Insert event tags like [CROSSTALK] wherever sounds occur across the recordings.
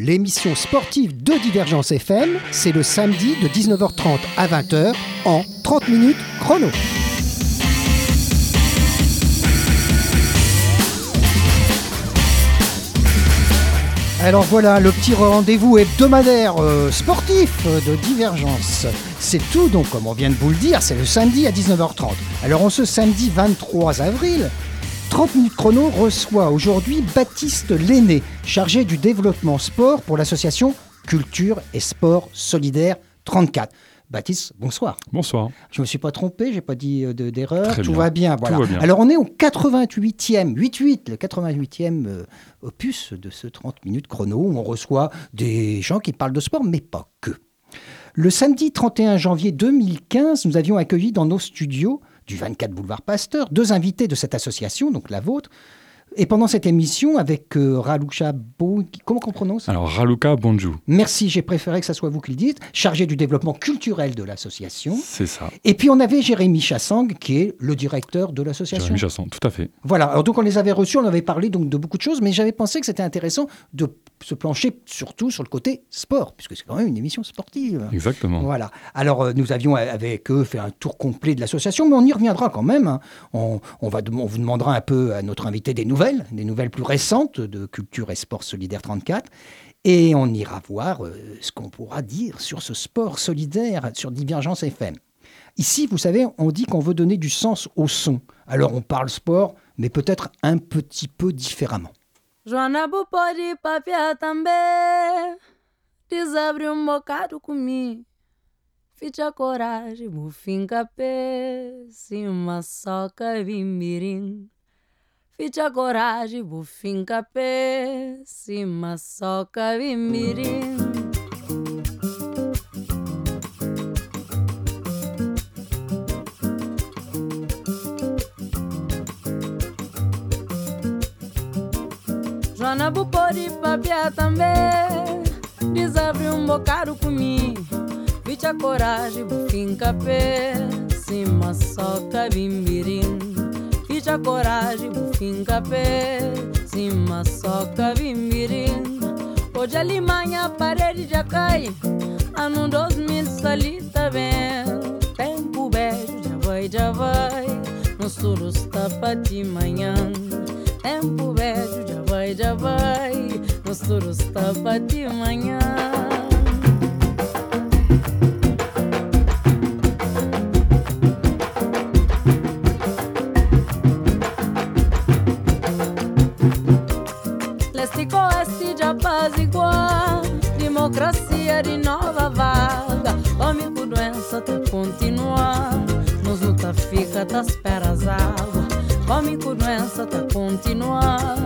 30 minutes chrono, l'émission sportive de Divergence FM, c'est le samedi de 19h30 à 20h en 30 minutes chrono. Alors voilà, le petit rendez-vous hebdomadaire euh, sportif de Divergence. C'est tout donc, comme on vient de vous le dire, c'est le samedi à 19h30. Alors en ce samedi 23 avril, 30 minutes chrono reçoit aujourd'hui Baptiste Lenné, chargé du développement sport pour l'association Culture et Sport Solidaire 34. Baptiste, bonsoir. Bonsoir. Je ne me suis pas trompé, j'ai pas dit euh, de- d'erreur. Tout bien. va bien, voilà. va bien. Alors on est au 88e, 88, le 88e euh, opus de ce 30 minutes chrono où on reçoit des gens qui parlent de sport, mais pas que. Le samedi 31 janvier 2015, nous avions accueilli dans nos studios du 24 boulevard Pasteur deux invités de cette association, donc la vôtre. Et pendant cette émission, avec euh, Raloucha Bo... Comment qu'on prononce? Alors, Raluca Bonjou, Merci, j'ai préféré que ça soit vous qui le dites, chargé du développement culturel de l'association. c'est ça. Et puis on avait Jérémy Chassang, qui est le directeur de l'association. Jérémy Chasson, tout à fait. Voilà, alors donc on les avait reçus, on avait parlé donc de beaucoup de choses, mais j'avais pensé que c'était intéressant de se plancher surtout sur le côté sport, puisque c'est quand même une émission sportive. Exactement. Voilà. Alors, euh, nous avions avec eux fait un tour complet de l'association, mais on y reviendra quand même. hein. On, on va, on vous demandera un peu à notre invité des nouvelles, des nouvelles plus récentes de Culture et Sport Solidaire 34. Et on ira voir euh, ce qu'on pourra dire sur ce sport solidaire sur Divergence FM. Ici, vous savez, on dit qu'on veut donner du sens au son. Alors, on parle sport, mais peut-être un petit peu différemment. Joana Bu pode papiar também. Desabre um bocado comigo. Fite a coragem, bufinca pé. Cima soca vimirim. Fite a coragem, bufinca pé. Cima soca vimirim. Papiar também. Desabre um bocado comigo. Vite a coragem, bufinca pé. Cima soca bimbirim. Vite a coragem, bufinca pé. Cima soca bimbirim. Hoje a limanha, a parede já cai. Ano 2000 salita bem. Tempo beijo, já vai, já vai. No sul está para de manhã. Tempo beijo, já vai, já vai. No está para de manhã. Leste com oeste de apaziguar Democracia de nova doença tá continuar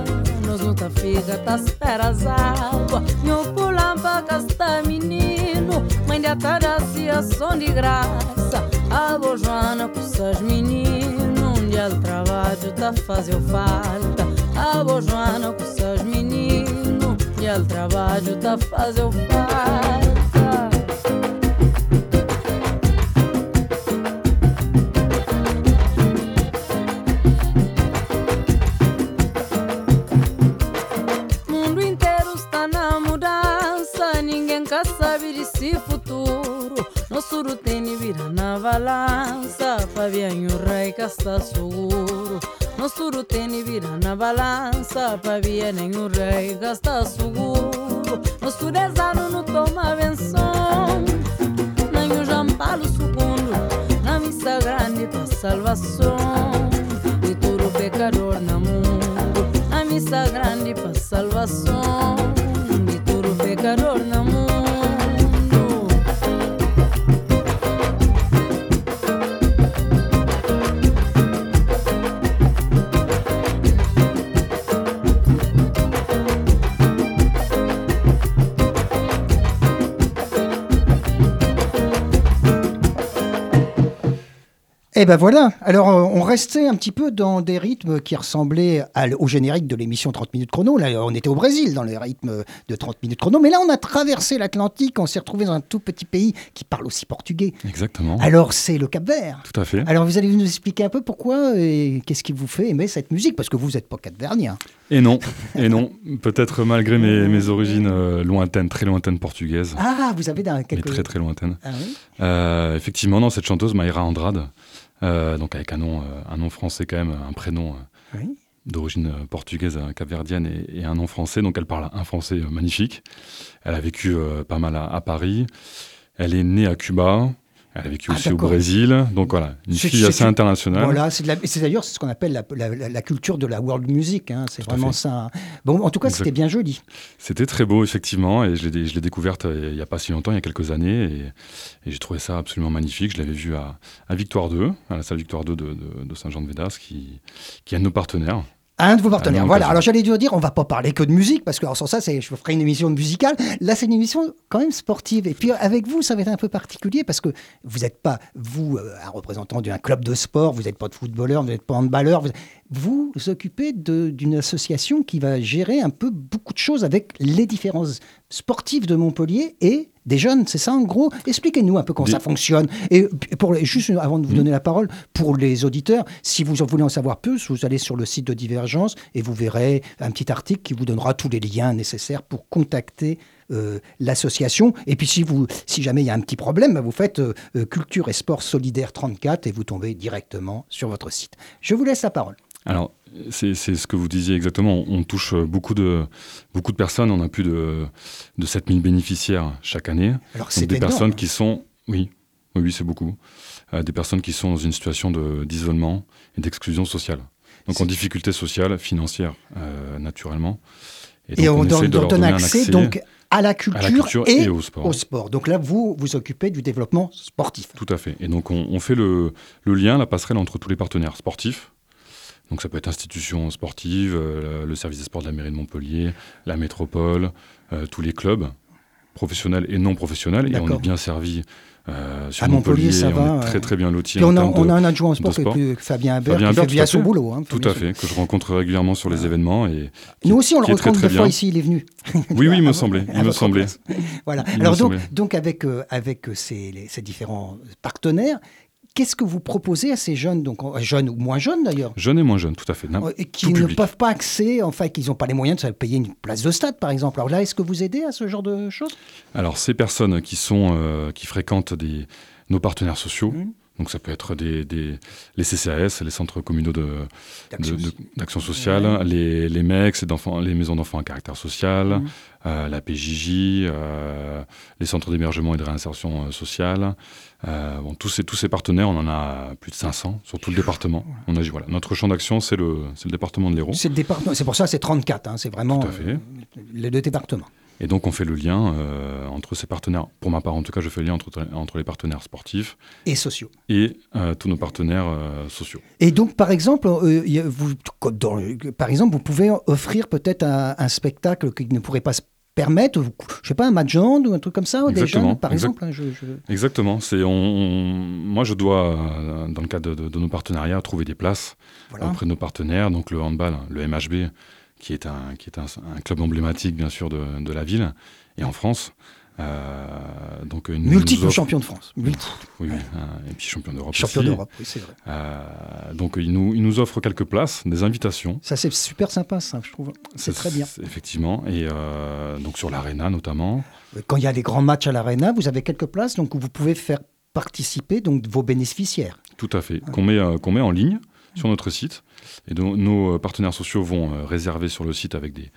Nos luta fica, tá espera as águas Meu pulam pra castar menino Mãe de ataracia, som de graça. A boa Joana com seus meninos Um dia trabalho tá fazendo falta. A boa Joana com seus meninos E o trabalho tá fazendo falta na balanza pavianyu rei casta suguru nosturu teni vira na balança pavianyu rei casta suguru nosturezano não toma benção nanyu jampalo segundo na missa grande para salvação de todo pecador na mundo na missa grande para salvação de todo pecador na Eh ben voilà, alors euh, on restait un petit peu dans des rythmes qui ressemblaient à au générique de l'émission 30 minutes chrono. Là, on était au Brésil dans les rythmes de 30 minutes chrono, mais là on a traversé l'Atlantique, on s'est retrouvé dans un tout petit pays qui parle aussi portugais. Exactement. Alors c'est le Cap-Vert. Tout à fait. Alors vous allez nous expliquer un peu pourquoi et qu'est-ce qui vous fait aimer cette musique Parce que vous n'êtes pas capverdien. Et non, et non. [LAUGHS] Peut-être malgré mes, mes origines euh, lointaines, très lointaines portugaises, Ah, vous avez d'un mais quelque... très très lointaines. Ah oui Euh, effectivement, non, cette chanteuse Mayra Andrade, euh, donc avec un nom, euh, un nom français quand même, un prénom euh, Oui. d'origine euh, portugaise, euh, capverdienne et, et un nom français. Donc elle parle un français euh, magnifique. Elle a vécu euh, pas mal à, à Paris. Elle est née à Cuba. Elle a vécu Ah, aussi au. Brésil. Donc voilà, une fille assez internationale. Voilà, c'est d'ailleurs ce qu'on appelle la, la- culture de la world music. hein, C'est vraiment ça. Bon, en tout cas, c'était bien joli. C'était très beau, effectivement, et je l'ai je l'ai découverte euh, il n'y a pas si longtemps, il y a quelques années, et, et j'ai trouvé ça absolument magnifique. Je l'avais vue à, à Victoire 2, à la salle Victoire 2 de, de- de Saint-Jean-de-Védas, qui, qui est un de nos partenaires. Un de vos partenaires. Ah non, voilà. Alors j'allais dire, on va pas parler que de musique parce que alors, sans ça, c'est, je ferai une émission musicale. Là, c'est une émission quand même sportive. Et puis avec vous, ça va être un peu particulier parce que vous n'êtes pas vous euh, un représentant d'un club de sport, vous n'êtes pas de footballeur, vous n'êtes pas handballeur. Vous vous occupez d'une association qui va gérer un peu beaucoup de choses avec les différents sportifs de Montpellier et des jeunes. C'est ça en gros? Expliquez-nous un peu comment Des- ça fonctionne. Et pour les- juste avant de vous Mhm. donner la parole, pour les auditeurs, si vous en voulez en savoir plus, vous allez sur le site de Divergence et vous verrez un petit article qui vous donnera tous les liens nécessaires pour contacter euh, l'association. Et puis si, vous, si jamais il y a un petit problème, bah, vous faites euh, euh, Culture et Sport Solidaire 34 et vous tombez directement sur votre site. Je vous laisse la parole. Alors, c'est ce que vous disiez exactement. On, on touche beaucoup de, beaucoup de personnes. On a plus de, de 7000 bénéficiaires chaque année. Alors c'est des énorme. personnes qui sont, oui, oui, oui, c'est beaucoup. Euh, des personnes qui sont dans une situation de- d'isolement et d'exclusion sociale. Donc en difficulté sociale, financière, euh, naturellement. Et donc, on, essaie donne, de leur donne donner un accès, donc à la culture, à la culture et, et au sport. au sport. Donc là, vous vous occupez du développement sportif. Tout à fait. Et donc, on, on fait le, le lien, la passerelle entre tous les partenaires sportifs. Donc, ça peut être institutions sportives, euh, le service des sports de la mairie de Montpellier, la métropole, euh, tous les clubs professionnels et non professionnels. Et on est bien servi euh, sur À Montpellier, Montpellier. ça on va, est très, très bien en on a, on un adjoint au sport, sport. qui est Fabien Habert, Fabien qui fait Habert, tout bien son fait. boulot. hein, Tout à fait, que je rencontre régulièrement sur les événements. Et qui- Nous aussi, on le est très, rencontre très des fois bien. ici, il est venu. Oui, oui, il me À- semblait. Il me votre semblait. place. [LAUGHS] Voilà. Il me Alors donc, semblait. donc avec, euh, avec ces, les- ces différents partenaires, qu'est-ce que vous proposez à ces jeunes, donc euh, jeunes ou moins jeunes d'ailleurs, Jeunes et moins jeunes, tout à fait. Euh, et qui ne public. peuvent pas accéder, enfin, qu'ils n'ont pas les moyens de payer une place de stade, par exemple. Alors là, est-ce que vous aidez à ce genre de choses? Alors, ces personnes qui, sont, euh, qui fréquentent des, nos partenaires sociaux, Mhm. Donc ça peut être des, des- les CCAS, les centres communaux D'action sociale, les, les MEX, les, les maisons d'enfants à caractère social, Mhm. euh, la PJJ, euh, les centres d'hébergement et de réinsertion euh, sociale. Euh, bon, tous, ces, tous ces partenaires, on en a plus de 500 sur tout le département. On agit, voilà. Notre champ d'action, c'est le, le département de l'Hérault. C'est pour ça, c'est 34. hein, c'est vraiment Tout à fait. Et donc, on fait le lien euh, entre ces partenaires. Pour ma part, en tout cas, je fais le lien entre, entre les partenaires sportifs Et sociaux. et euh, tous nos partenaires euh, sociaux. Et donc, par exemple, vous, dans par exemple, vous pouvez offrir peut-être un, un spectacle qui ne pourrait pas se permettre, je sais pas, un match de hand ou un truc comme ça, des Exactement, jeunes, par exact. exemple. hein, je- je- Exactement. C'est on, on- moi, je dois, dans le cadre de, de nos partenariats, trouver des places voilà. auprès de nos partenaires. Donc le handball, le MHB, qui est un, qui est un, un club emblématique, bien sûr, de, de la ville et en France. Euh, donc une Multiple champion de France. Multi- Oui, oui, un- et puis champion d'Europe champion d'Europe, oui, c'est vrai. Euh, donc il nous, il nous offre quelques places, des invitations. Ça, c'est super sympa, ça, je trouve. C'est très bien. Effectivement. Et euh, donc sur l'Arena notamment. Quand il y a des grands matchs à l'Arena, vous avez quelques places, donc où vous pouvez faire participer donc vos bénéficiaires. Tout à fait. Qu'on met, qu'on met en ligne sur notre site. Et donc, nos euh, partenaires sociaux vont euh, réserver sur le site avec des,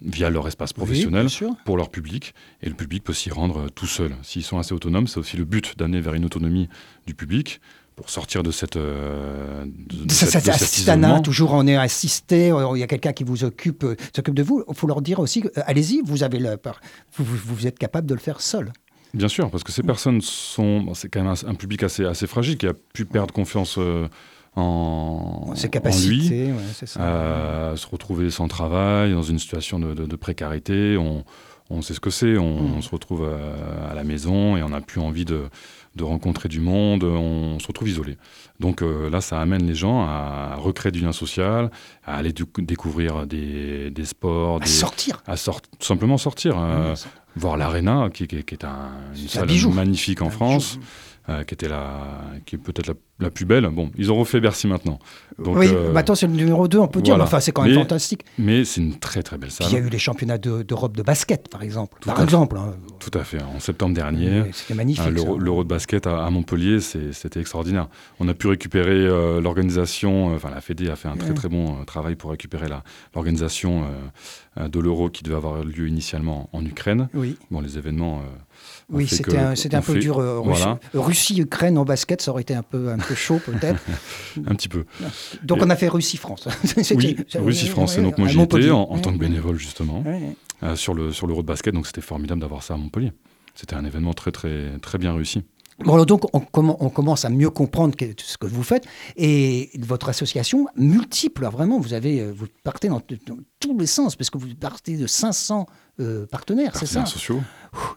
via leur espace professionnel pour leur public. Et le public peut s'y rendre euh, tout seul. S'ils sont assez autonomes, c'est aussi le but d'amener vers une autonomie du public pour sortir de cette. euh, de, de Ça, cette- ça, de cet toujours on est assisté, il y a quelqu'un qui vous occupe, euh, s'occupe de vous. Il faut leur dire aussi, euh, allez-y, vous avez le, vous, vous, êtes capable de le faire seul. Bien sûr, parce que ces personnes sont. c'est quand même un, un public assez, assez fragile qui a pu perdre confiance en, Ses en lui. capacités, ouais, ça. euh, se retrouver sans travail, dans une situation de, de- de précarité. On, on sait ce que c'est. On, Mm. on se retrouve euh, à la maison et on n'a plus envie de, de rencontrer du monde, on se retrouve isolé. Donc euh, là, ça amène les gens à recréer du lien social, à aller découvrir des, sports. À sortir. À simplement sortir. Euh, voir l'Arena, qui, est un, une salle magnifique en France. Euh, qui était la, qui est peut-être la, plus belle. Bon, ils ont refait Bercy maintenant. Donc, oui, euh, maintenant c'est le numéro 2, on peut dire. Enfin, c'est quand même fantastique. Mais c'est une très très belle salle. il y a eu les championnats d'Europe de, basket, par exemple. par exemple. Hein. Tout à fait. En septembre dernier. C'était magnifique. Hein, l'Euro de basket à, Montpellier, c'était extraordinaire. On a pu récupérer euh, l'organisation. Enfin, la Fédé a fait un très très bon travail pour récupérer l'organisation de l'Euro qui devait avoir lieu initialement en Ukraine. Oui. Bon, les événements oui, c'était un, un, peu dur. Euh, Russie-Ukraine en basket, ça aurait été un peu, un peu chaud peut-être. [LAUGHS] un petit peu. Donc on a fait Russie-France. [LAUGHS] oui, Russie-France. c'est donc moi j'y étais en, en, tant que bénévole justement euh, sur le sur l'Euro de basket. Donc c'était formidable d'avoir ça à Montpellier. C'était un événement très très très bien réussi. Bon, donc on, commence à mieux comprendre ce que vous faites et votre association multiple, vraiment, vous avez, euh, vous partez dans, dans tous les sens parce que vous partez de 500 euh, partenaires, c'est ça sociaux.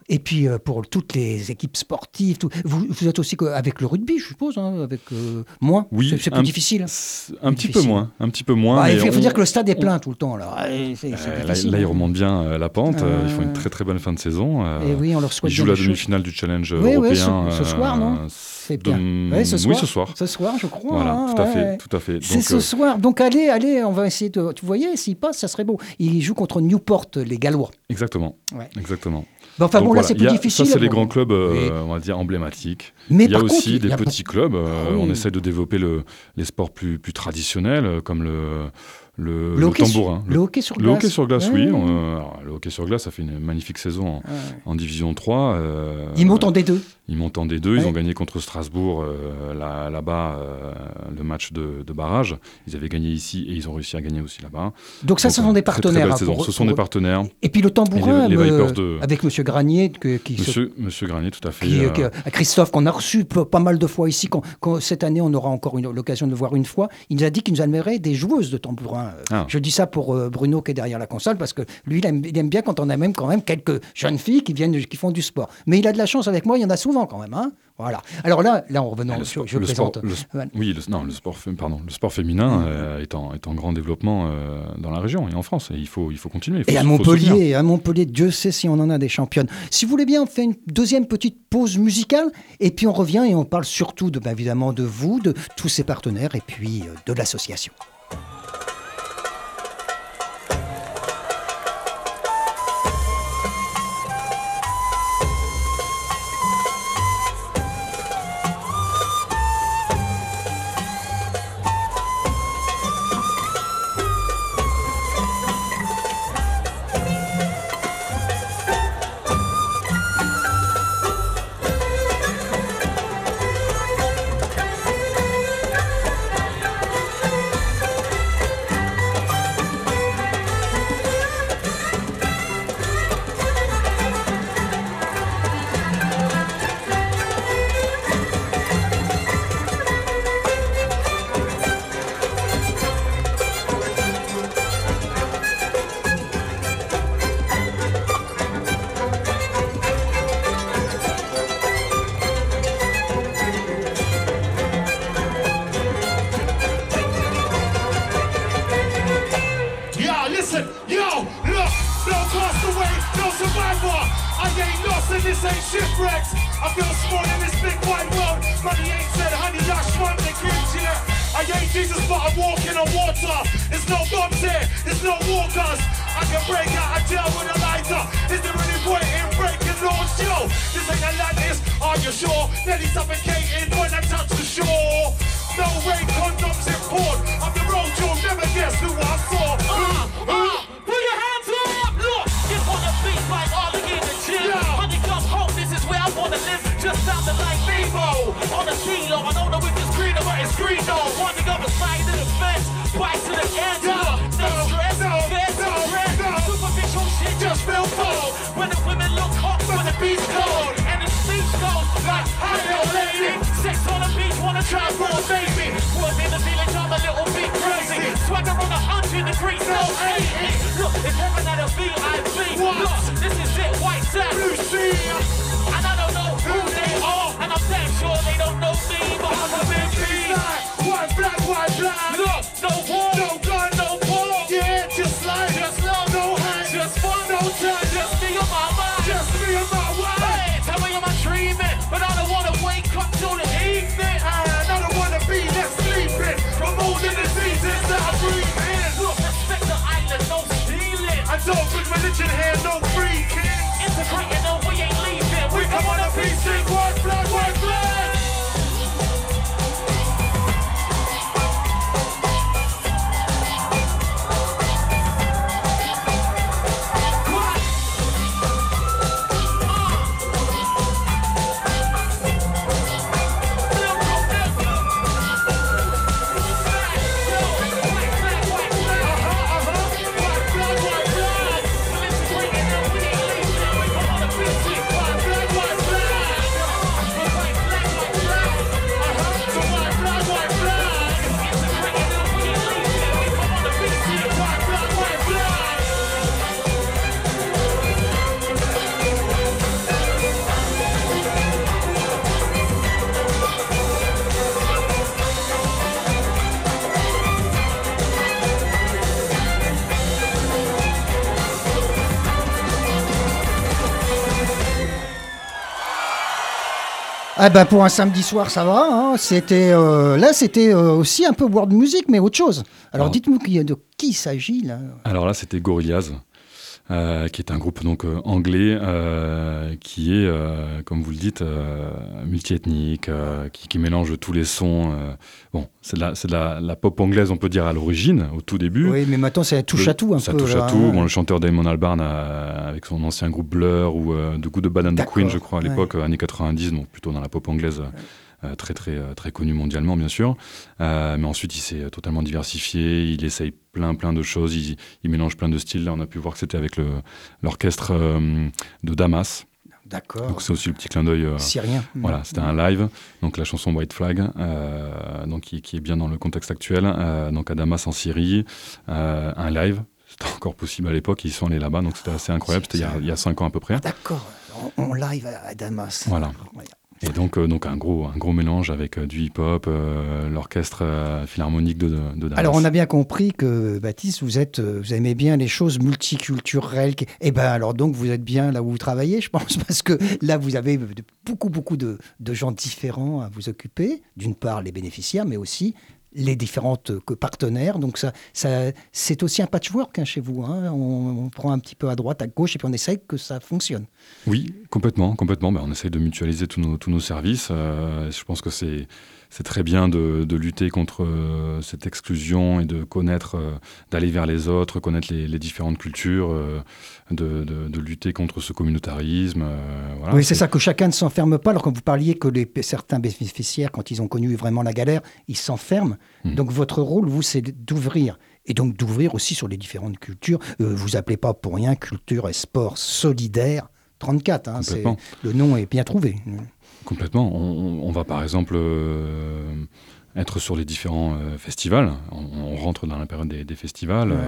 Et puis euh, pour toutes les équipes sportives, tout, vous, vous, êtes aussi avec le rugby, je suppose, hein, avec euh, moins. Oui, c'est plus difficile. Un petit peu moins, un petit peu moins. Bah, il faut, dire que le stade est plein tout le temps. là, il remonte bien la pente. ils font une très très bonne fin de saison. et oui, on leur souhaite. Ils jouent la demi-finale du challenge européen. ce, soir, non bien. Oui, ce soir. Oui, ce soir. Ce soir, je crois. Voilà, hein, tout à fait, tout à fait. C'est ce soir. Donc allez, allez, on va essayer de. Tu voyais, s'il passe, ça serait beau. Il joue contre Newport, les Gallois. Exactement. Exactement. enfin bon, là, c'est plus difficile. Ça, c'est les grands clubs, euh, on va dire, emblématiques. Mais il y a aussi des petits clubs. Euh, ah on essaie de développer le, les sports plus, plus traditionnels, euh, comme le, le, le, tambourin. Le, hockey sur glace. Le hockey sur glace, oui. le hockey sur glace, ça fait une magnifique saison en, Division 3. ils montent en D2. Ils montent en D2. Ils ont gagné contre Strasbourg là-bas le match de, barrage. Ils avaient gagné ici et ils ont réussi à gagner aussi là-bas. Donc ça, ce sont des partenaires. ce sont des partenaires. Et puis le tambourin, avec Monsieur Granier. qui monsieur, Monsieur Granier, tout à fait. Christophe, qu'on a reçu pas mal de fois ici. Quand, cette année, on aura encore l'occasion de le voir une fois. Il nous a dit qu'il nous amènerait des joueuses de tambourin. Ah. Je dis ça pour euh, Bruno qui est derrière la console parce que lui, il aime, bien quand on a même quand même quelques jeunes filles qui viennent, qui font du sport. Mais il a de la chance avec moi. Il y en a souvent quand même. Hein voilà. Alors là, là, en revenant, ah, sur, je présente. oui, le, non, le sport, pardon, le sport féminin mm. euh, est, en, est, en, grand développement euh, dans la région et en France. Et il faut, il faut continuer. et à Montpellier, à Montpellier, Dieu sait si on en a des championnes. Si vous voulez bien, on fait une deuxième petite pause musicale et puis on revient et on parle surtout, de, bah, évidemment, de vous, de tous ces partenaires et puis euh, de l'association. down with a lighter. Is there any point in breaking laws? Yo, this ain't Atlantis. Are you sure? Nearly suffocating when I touch the shore. No way, condoms in port. I'm the road, you'll never guess who I saw. Uh, uh, put your hands up, look. Get on your beat like all in the gym. Yeah. Honey, come home. This is where I wanna live. Just sounding like Bebo on a kilo. I don't know if it's green or it's green though. transformation. Was in the village, I'm a little bit crazy. Swagger on a hundred degrees, no eighty. Look, it's heaven at a VIP. Look, this is it, white sand. Blue sea. And I don't know who they are, and I'm damn sure they don't know me, but I'm a big White, black, white, black. Look, and no, we ain't leaving. We, we coming to pieces. Ah bah pour un samedi soir, ça va. hein. C'était euh, là, c'était euh, aussi un peu world music, mais autre chose. Alors Alors- dites-nous qui- de qui il s'agit là. Alors là, c'était Gorillaz, euh, qui est un groupe donc euh, anglais euh, qui est, euh, comme vous le dites, multiethnique, qui, qui mélange tous les sons. bon, c'est de, la, c'est de la, la pop anglaise, on peut dire à l'origine, au tout début. Oui, mais maintenant ça touche Le- à tout un ça peu. touche là, à tout. hein. Bon, le chanteur Damon Albarn a- avec son ancien groupe Blur ou The Good, the Bad and the Queen, je crois, à l'époque, années 90, donc plutôt dans la pop anglaise. Très très euh, très connu mondialement bien sûr Euh, mais ensuite il s'est totalement diversifié il essaye plein plein de choses il, il mélange plein de styles là on a pu voir que c'était avec l'orchestre euh, de Damas D'accord. donc c'est aussi le petit clin d'œil euh, Syrien. voilà, c'était un live, donc la chanson White Flag, euh, donc qui, qui est bien dans le contexte actuel. euh, donc à Damas en Syrie, euh, un live, c'était [LAUGHS] encore possible à l'époque, ils sont allés là-bas, donc c'était assez incroyable, c'était il, y a- il y a cinq ans à peu près. D'accord. En, live à Damas. Voilà. Et donc, euh, donc un, gros, un gros mélange avec euh, du hip-hop, euh, l'orchestre philharmonique de, de. Alors on a bien compris que Baptiste, vous êtes, vous aimez bien les choses multiculturelles. qui- Eh ben alors donc vous êtes bien là où vous travaillez, je pense, [LAUGHS] parce que là vous avez beaucoup beaucoup de, de gens différents à vous occuper. D'une part les bénéficiaires, mais aussi les différentes euh, partenaires. Donc ça, ça c'est aussi un patchwork hein, chez vous. hein. On, on prend un petit peu à droite, à gauche, et puis on essaye que ça fonctionne. Oui, complètement, complètement. Ben, on essaye de mutualiser tous nos, tous nos services. Euh, je pense que c'est c'est très bien de, de lutter contre euh, cette exclusion et de connaître, euh, d'aller vers les autres, connaître les, les différentes cultures, euh, de, de- de lutter contre ce communautarisme. voilà, oui, c'est ça que chacun ne s'enferme pas. Alors quand vous parliez que les, certains bénéficiaires, quand ils ont connu vraiment la galère, ils s'enferment. Mhm. Donc votre rôle, vous, c'est d'ouvrir. Et donc d'ouvrir aussi sur les différentes cultures. Euh, vous appelez pas pour rien culture et sport solidaire 34. hein, le nom est bien trouvé. Complètement. On, on va par exemple euh, être sur les différents euh, festivals. On, on rentre dans la période des, des festivals. Ouais.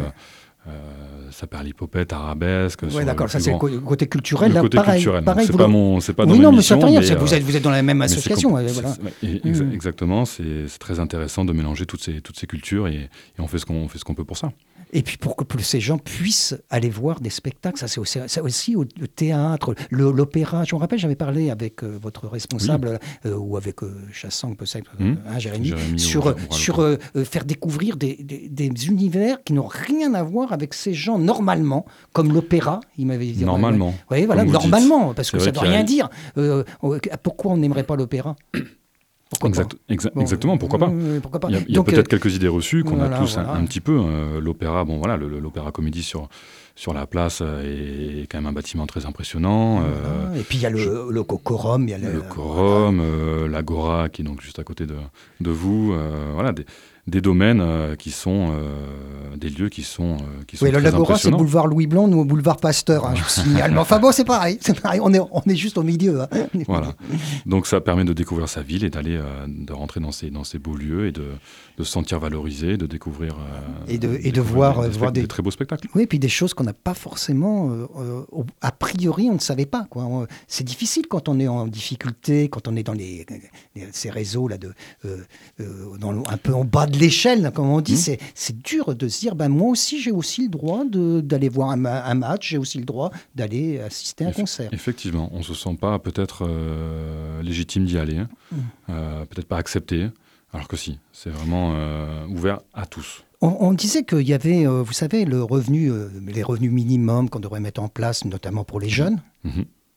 Euh, euh, ça perd l'hypopète, arabesque. Oui, d'accord. Ça, c'est le côté culturel. le côté pareil, culturel. pareil, c'est pas mon, c'est pas oui, dans non, mais ça fait rien. vous, euh, êtes, vous êtes dans la même c'est association. Mm. Exactement, c'est très intéressant de mélanger toutes ces, toutes ces cultures et, on fait ce qu'on fait ce qu'on peut pour ça. Et puis pour que ces gens puissent aller voir des spectacles, ça c'est aussi, ça aussi au, le théâtre, l'opéra. Je me rappelle, j'avais parlé avec euh, votre responsable euh, ou avec euh, Chassang, peut-être, euh, Hmm. hein, Jérémy, sur, euh, sur euh, euh, faire découvrir des univers qui n'ont rien à voir avec ces gens normalement, comme l'opéra. Il m'avait dit. Normalement. Oui, voilà, normalement, parce que ça ne veut a- rien dire. Euh, pourquoi on n'aimerait pas l'opéra [COUGHS] Pourquoi Exact- exa- Bon, exactement, pourquoi pas euh, pourquoi Il y a, peut-être euh, quelques idées reçues qu'on voilà, a tous un- voilà. un, petit peu. Euh, l'opéra, bon voilà, le- le- l'opéra comédie sur, sur la place euh, est quand même un bâtiment très impressionnant. voilà. Et puis il y a le, le Cocorum, il y a le Corum, euh, l'Agora qui est donc juste à côté de, de vous. voilà, des, des domaines euh, qui sont euh, des lieux qui sont euh, qui sont Oui, le très Lagora, c'est boulevard Louis Blanc, nous au boulevard Pasteur, hein, je vous signale. Mais enfin bon, c'est pareil, c'est pareil, on est, on est juste au milieu. hein. Voilà. Donc ça permet de découvrir sa ville et d'aller de rentrer dans ces dans ces beaux lieux et de, de se sentir valorisé, de découvrir Et de- et de voir, des, voir des- des très beaux spectacles. Oui, et puis des choses qu'on n'a pas forcément, euh, a priori, on ne savait pas. quoi. C'est difficile quand on est en difficulté, quand on est dans les, les- ces réseaux là de, euh, dans le- un peu en bas de l'échelle, comme on dit. Mhm. C'est- dur de se dire, ben moi aussi, j'ai aussi le droit de- d'aller voir un, ma- un match, j'ai aussi le droit d'aller assister à un concert. Effectivement, on se sent pas peut-être euh, légitime d'y aller, hein. Mm. Euh, peut-être pas accepté, alors que si, c'est vraiment euh, ouvert à tous. On, disait qu'il y avait, vous savez, le revenu, les revenus minimums qu'on devrait mettre en place, notamment pour les jeunes.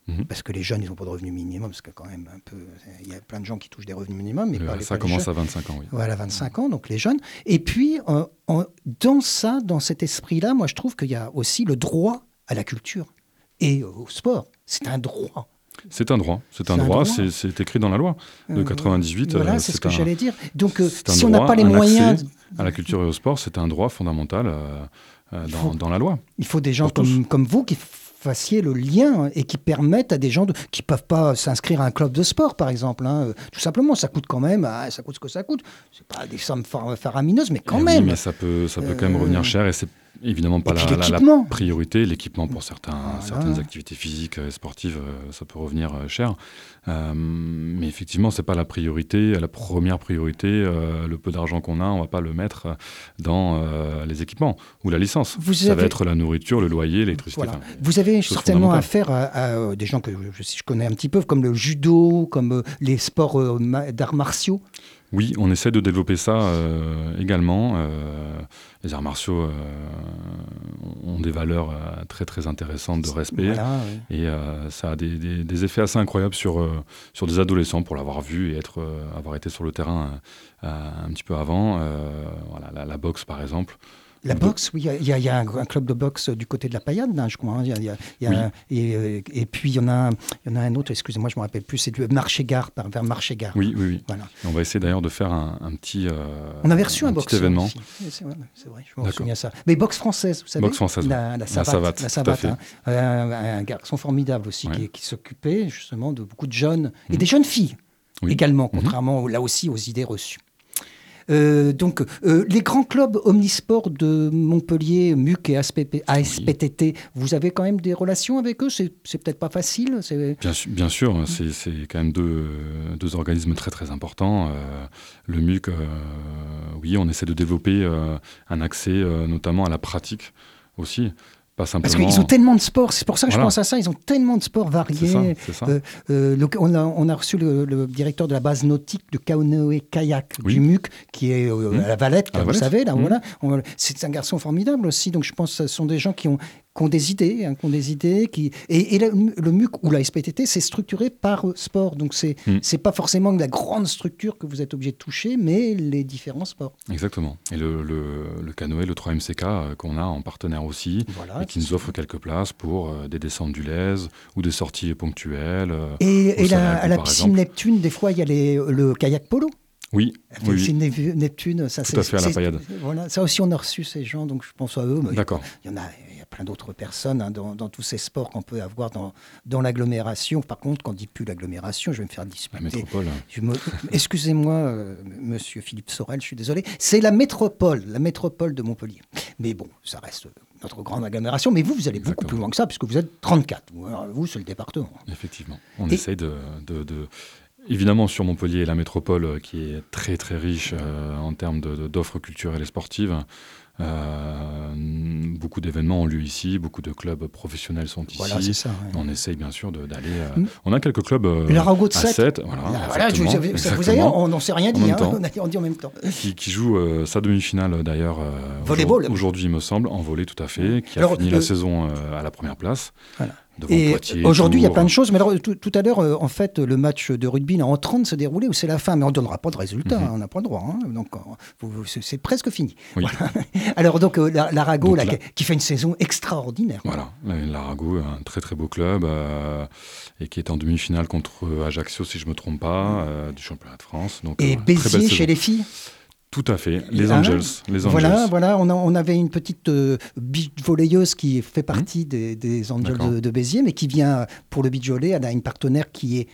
Mhm. Parce que les jeunes, ils n'ont pas de revenus minimum, parce que quand même, un peu, il y a plein de gens qui touchent des revenus minimums, mais pas, pas les commence à 25 ans, oui. Voilà, 25 ans, donc les jeunes. Et puis, euh, en- dans ça, dans cet esprit-là, moi, je trouve qu'il y a aussi le droit à la culture et au sport. C'est un droit. C'est un droit, c'est un droit, droit. c'est écrit dans la loi de Euh, 98. Voilà, euh, c'est ce que j'allais dire. Donc, euh, si on n'a pas les moyens, à la culture et au sport, c'est un droit fondamental euh, euh, dans, faut- dans la loi. il faut des gens comme, comme vous qui fassiez le lien et qui permettent à des gens de, qui peuvent pas s'inscrire à un club de sport, par exemple. hein. Euh, Tout simplement, ça coûte quand même, ah, ça coûte ce que ça coûte. C'est pas des sommes far- faramineuses, mais quand Eh oui, même. mais ça peut, ça peut quand même Euh, revenir cher et c'est évidemment pas la, priorité. L'équipement pour certains, Voilà. certaines activités physiques et sportives, euh, ça peut revenir euh, cher. Euh, mais effectivement, c'est pas la priorité. La première priorité, euh, le peu d'argent qu'on a, on va pas le mettre dans euh, les équipements ou la licence. Vous ça avez- va être la nourriture, le loyer, l'électricité. Voilà. enfin, Vous avez certainement affaire à, à, des gens que je, je connais un petit peu, comme le judo, comme les sports d'arts martiaux. Oui, on essaie de développer ça euh, également. Euh, les arts martiaux euh, ont des valeurs très très intéressantes de respect. Voilà. Et ça a des, des- des effets assez incroyables sur, sur des adolescents pour l'avoir vu et être, avoir été sur le terrain un petit peu avant. Voilà, la, la boxe, par exemple. La boxe, oui, il y a- y, y un, club de boxe du côté de la Paillade, là, je crois. hein. Y a- a- a Oui. et, euh, et puis il y en a, un- il y en a un autre, excusez-moi, je ne me rappelle plus, c'est du Marché-Gare, par- vers Marché-Gare. Oui, oui, oui. Voilà. Et on va essayer d'ailleurs de faire un, un petit, euh, On avait reçu un, petit boxeur événement. Oui, C'est vrai, c'est vrai, je me souviens ça. Mais boxe française, vous savez Boxe française, La, la La savate. savate, la tout à savate, fait. hein. un, un garçon formidable aussi Ouais. qui, qui s'occupait justement de beaucoup de jeunes et Mhm. des jeunes filles Oui. également, Mhm. contrairement là aussi aux idées reçues. Euh, donc, euh, les grands clubs omnisports de Montpellier, MUC et ASPTT, vous avez quand même des relations avec eux? C'est peut-être pas facile Bien, sûr, c'est c'est quand même deux, organismes très très importants. Euh, le MUC, oui, on essaie de développer un accès notamment à la pratique aussi. Pas Parce qu'ils ont tellement de sports, c'est pour ça que je pense à ça, ils ont tellement de sports C'est variés. ça, c'est ça. Euh, euh, le- on, a, on a reçu le, le directeur de la base nautique de Canoë Kayak Oui. du MUC, qui est euh, Mmh. à la Valette, À la comme vous Valette. savez. Là, Mmh. voilà. C'est un garçon formidable aussi, donc je pense que ce sont des gens qui ont, qui ont des idées, hein, qui ont des idées. Qui... Et, et le, le MUC ou la SPTT, c'est structuré par euh, sport, donc c'est Mmh. c'est pas forcément la grande structure que vous êtes obligé de toucher, mais les différents sports. Exactement. Et le, le, le canoë, le 3MCK euh, qu'on a en partenaire aussi, Voilà. et qui nous offre quelques places pour euh, des descentes du Lèze ou des sorties ponctuelles. euh. Et, et la- à la piscine. Neptune, des fois, il y a les- le kayak polo. Oui, La oui, Neptune, ça Tout à fait, à la Paillade. Voilà, ça aussi on a reçu ces gens, donc je pense à eux. D'accord. Il y en a, il y a plein d'autres personnes hein, dans, dans tous ces sports qu'on peut avoir dans, dans l'agglomération. Par contre, quand on dit plus l'agglomération, je vais me faire La disputer. métropole. Je me- Excusez-moi, euh, monsieur Philippe Sorel, je suis désolé. C'est la métropole, la métropole de Montpellier. Mais bon, ça reste notre grande agglomération. Mais vous, vous allez beaucoup plus loin que ça, puisque vous êtes 34. Vous, vous, c'est le département. Effectivement. On Et- essaye de, de- de- Évidemment, sur Montpellier, la métropole euh, qui est très très riche euh, en termes d'offres culturelles et sportives. Euh, beaucoup d'événements ont lieu ici, beaucoup de clubs professionnels sont ici. Voilà, ça. ouais. on essaye bien sûr d'aller. euh, Mm. On a quelques clubs euh, L'Arago de à 7. 7, voilà, je- vous avez- on n'en sait rien En dit. hein. On, a, on dit en même temps. qui, qui joue sa demi-finale d'ailleurs Volleyball. aujourd'hui- il me semble, en volley tout à fait, qui a Alors, fini le- la saison à la première place. Voilà. Aujourd'hui, il y a plein de choses. Mais alors, tout, tout à l'heure, euh, en fait, le match de rugby là, en 30 s'est déroulé où c'est la fin. Mais on ne donnera pas de résultat. Mhm. hein, on n'a pas le droit. hein. Donc, euh, c'est presque fini. Oui. Voilà. [LAUGHS] Alors, donc, euh, la- l'Arago, qui, fait une saison extraordinaire. Voilà, la- l'Arago, un très très beau club, euh, et qui est en demi-finale contre Ajaccio, si je ne me trompe pas, euh, du championnat de France. Donc, Et Béziers chez les filles? Tout à fait. Les Hein Angels. Les Voilà, Angels. voilà, on, a- on avait une petite euh, beach volleyeuse qui fait partie des, des Angels de, de Béziers, mais qui vient pour le beach volley. Elle a une partenaire qui est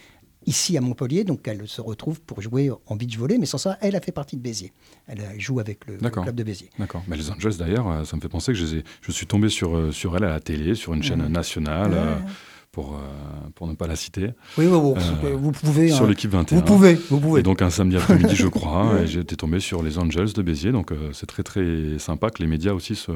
ici à Montpellier, donc elle se retrouve pour jouer en beach volley, mais sans ça, elle a fait partie de Béziers. Elle euh, joue avec le, club de Béziers. D'accord. Mais les Angels, d'ailleurs, euh, ça me fait penser que je, suis tombé sur, sur elle à la télé, sur une chaîne nationale, euh, pour, euh, pour ne pas la citer, Oui, oui, oui, Euh, vous pouvez. sur hein. l'équipe 21. Vous pouvez, vous pouvez. Et donc un samedi après-midi, je [LAUGHS] crois, et j'étais tombé sur les Angels de Béziers. Donc euh, c'est très très sympa que les médias aussi se,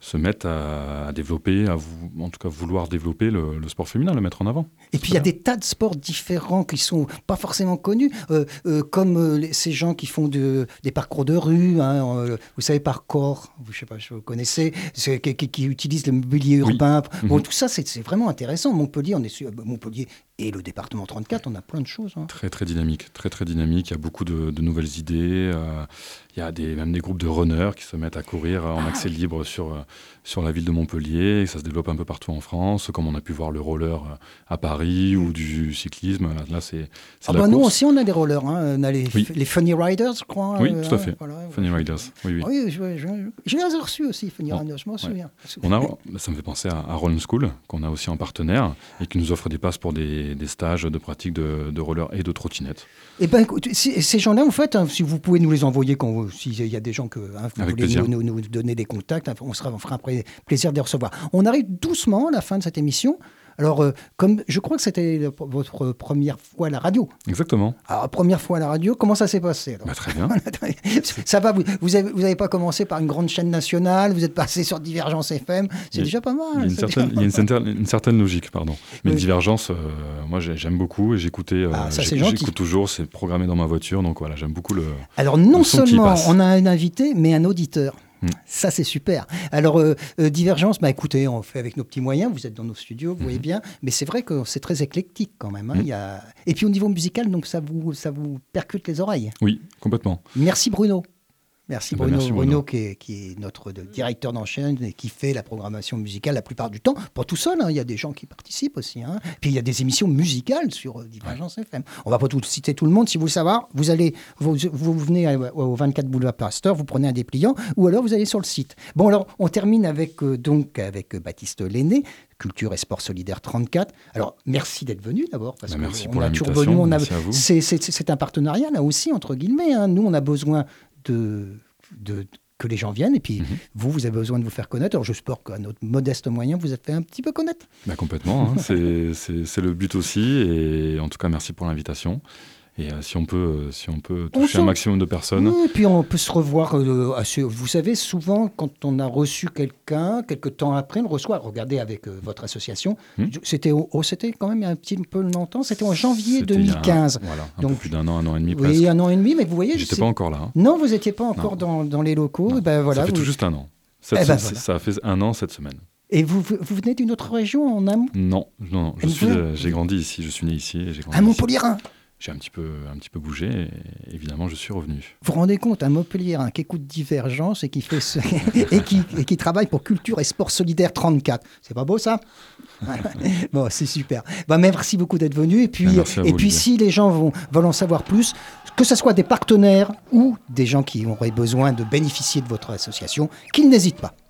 se mettent à, à développer, à en tout cas vouloir développer le, le sport féminin, le mettre en avant. Et puis il y a des tas de sports différents qui sont pas forcément connus, euh, euh, comme euh, les- ces gens qui font de- des parcours de rue, hein, vous savez, parcours, vous, je sais pas si vous connaissez, qui, qui- qui utilisent le mobilier Oui. urbain. Bon, Mhm. tout ça, c'est c'est vraiment intéressant. Montpellier, on est sur, Montpellier et le département 34, on a plein de choses. hein. Très très dynamique, très très dynamique. Il y a beaucoup de, de nouvelles idées. euh, il y a des, même des groupes de runners qui se mettent à courir en accès libre sur, euh, sur la ville de Montpellier. Ça se développe un peu partout en France, comme on a pu voir le roller euh, à Paris ou du cyclisme. Là, là, c'est Ah la bah nous aussi, on a des rollers. hein. On a les, Oui. les Funny Riders, je crois. Oui, euh, tout à fait. voilà. Funny Riders. Oui, oui. Oui, je, je, je les ai reçus aussi, Funny Bon. Riders, je m'en souviens. On a, ça me fait penser à, à Roll School, qu'on a aussi en partenaire, et qui nous offre des passes pour des, des stages de pratique de, de roller et de trottinette. Eh ben, écoute, si- ces gens-là, en fait, hein, si vous pouvez nous les envoyer, quand s'il y a des gens que hein, vous Avec voulez nous, nous- nous donner des contacts, hein, on, sera, on fera un plaisir de les recevoir. On arrive doucement à la fin de cette émission. Alors, euh, comme je crois que c'était votre première fois à la radio. Exactement. Alors, première fois à la radio, comment ça s'est passé alors? Bah, [LAUGHS] très bien. Ça va, vous vous avez, vous avez pas commencé par une grande chaîne nationale, vous êtes passé sur Divergence FM, c'est déjà pas mal. Il y a une certaine, déjà- il y a une certaine, une certaine logique, pardon. [LAUGHS] Mais Oui. Divergence, euh, moi j'ai- j'aime beaucoup et j'écoutais. euh, Ah, ça, c'est gentil. J'écoute toujours, c'est programmé dans ma voiture, donc voilà, j'aime beaucoup le. Alors non Le seulement on a un invité, mais un auditeur. Hmm. Ça, c'est super. Alors, euh, euh, Divergence, bah, écoutez, on fait avec nos petits moyens. Vous êtes dans nos studios, vous voyez bien. Mais c'est vrai que c'est très éclectique quand même. hein. Y a... Et puis au niveau musical, donc ça vous, ça vous percute les oreilles? Oui, complètement. Merci Bruno. Merci Eh ben, Bruno, merci, Bruno, Bruno. qui, est, qui est notre directeur d'enchaîne et qui fait la programmation musicale la plupart du temps. Pas tout seul, hein, il y a des gens qui participent aussi. hein. Puis il y a des émissions musicales sur euh, Divergence FM. On va pas tout citer tout le monde. Si vous voulez savoir, vous allez, vous, vous venez à- au 24 boulevard Pasteur, vous prenez un dépliant, ou alors vous allez sur le site. Bon alors, on termine avec euh, donc avec euh, Baptiste Lenné. Culture et Sport Solidaire 34. Alors, merci d'être venu d'abord. Parce Bah, que merci on pour a toujours l'invitation, venu, on a- merci à vous. c'est- C'est c'est un partenariat là aussi, entre guillemets. hein. Nous, on a besoin de, de- que les gens viennent. Et puis, Mhm. vous, vous avez besoin de vous faire connaître. Alors, j'espère qu'à notre modeste moyen, vous êtes fait un petit peu connaître. Bah, complètement. hein. C'est le but aussi. Et en tout cas, merci pour l'invitation. Et euh, si on peut, euh, si on peut toucher un maximum de personnes. Oui, et puis, on peut se revoir. euh, assez- vous savez, souvent, quand on a reçu quelqu'un, quelques temps après, on le reçoit. Regardez avec votre association. Hmm. C'était oh, c'était quand même un petit peu longtemps. C'était en janvier C'était il y a un- 2015. Voilà, un Donc, peu plus d'un an, un an et demi Oui, presque. un an et demi, mais vous voyez, J'étais pas encore là. hein. Non, vous n'étiez pas encore dans, dans les locaux. Et Ben, voilà, ça fait vous- tout juste un an. Cette- Eh ben, voilà. Ça a fait un an cette semaine. Et vous, vous vous venez d'une autre région en amont Non, non, non. Je Et suis, voilà. j'ai grandi ici. Je suis né ici. et grandi À ici. J'ai un petit peu, un petit peu bougé. Et évidemment, je suis revenu. Vous vous rendez compte, un Montpellierin qui écoute Divergence et qui, fait ce- [LAUGHS] et qui, et qui travaille pour Culture et Sport Solidaire 34. C'est pas beau ça? Bon, c'est super. Bah, merci beaucoup d'être venu. Et puis, Ben, et puis Olivier. si les gens vont, veulent en savoir plus, que ce soit des partenaires ou des gens qui auraient besoin de bénéficier de votre association, qu'ils n'hésitent pas. «